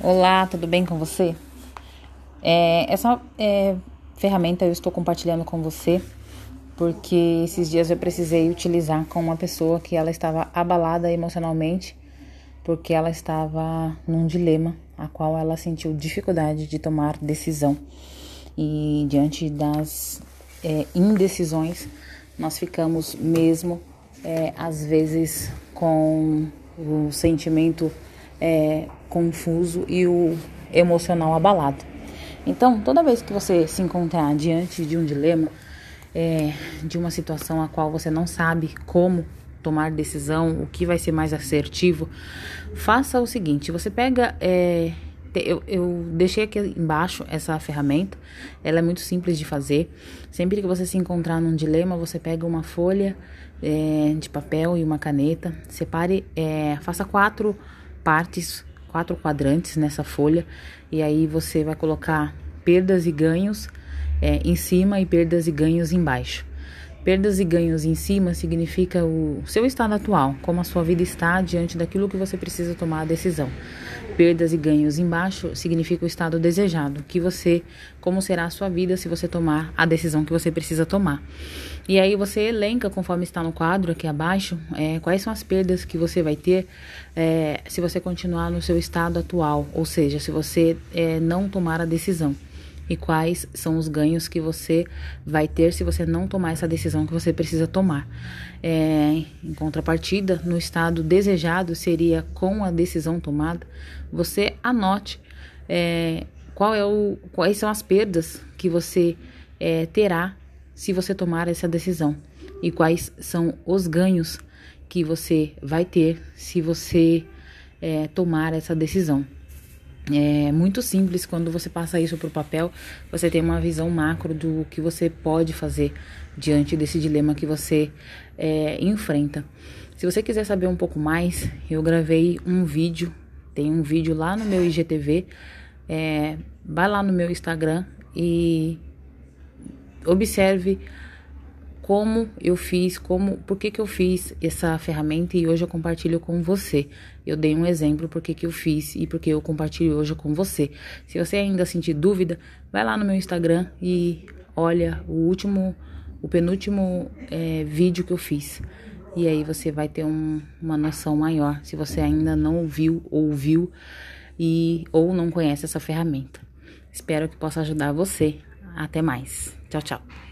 Olá, tudo bem com você? É, essa é, ferramenta eu estou compartilhando com você porque esses dias eu precisei utilizar com uma pessoa que ela estava abalada emocionalmente porque ela estava num dilema a qual ela sentiu dificuldade de tomar decisão e diante das é, indecisões nós ficamos mesmo é, às vezes com o sentimento é, confuso e o emocional abalado. Então, toda vez que você se encontrar diante de um dilema, é, de uma situação a qual você não sabe como tomar decisão, o que vai ser mais assertivo, faça o seguinte: você pega. É, eu, eu, deixei aqui embaixo essa ferramenta, ela é muito simples de fazer. Sempre que você se encontrar num dilema, você pega uma folha é, de papel e uma caneta, separe, é, faça quatro partes, quatro quadrantes nessa folha, e aí você vai colocar perdas e ganhos é, em cima e perdas e ganhos embaixo. Perdas e ganhos em cima significa o seu estado atual, como a sua vida está diante daquilo que você precisa tomar a decisão. Perdas e ganhos embaixo significa o estado desejado, que você, como será a sua vida se você tomar a decisão que você precisa tomar. E aí você elenca, conforme está no quadro aqui abaixo, é, quais são as perdas que você vai ter é, se você continuar no seu estado atual, ou seja, se você é, não tomar a decisão e quais são os ganhos que você vai ter se você não tomar essa decisão que você precisa tomar. É, em contrapartida, no estado desejado seria com a decisão tomada, você anote é, qual é o, quais são as perdas que você é, terá se você tomar essa decisão e quais são os ganhos que você vai ter se você é, tomar essa decisão. É muito simples quando você passa isso para o papel, você tem uma visão macro do que você pode fazer diante desse dilema que você é, enfrenta. Se você quiser saber um pouco mais, eu gravei um vídeo, tem um vídeo lá no meu IGTV, é, vai lá no meu Instagram e observe como eu fiz, como, por que, que eu fiz essa ferramenta e hoje eu compartilho com você. Eu dei um exemplo por que, que eu fiz e por que eu compartilho hoje com você. Se você ainda sentir dúvida, vai lá no meu Instagram e olha o último, o penúltimo é, vídeo que eu fiz. E aí você vai ter um, uma noção maior se você ainda não ouviu, ouviu e ou não conhece essa ferramenta. Espero que possa ajudar você. Até mais. Tchau, tchau.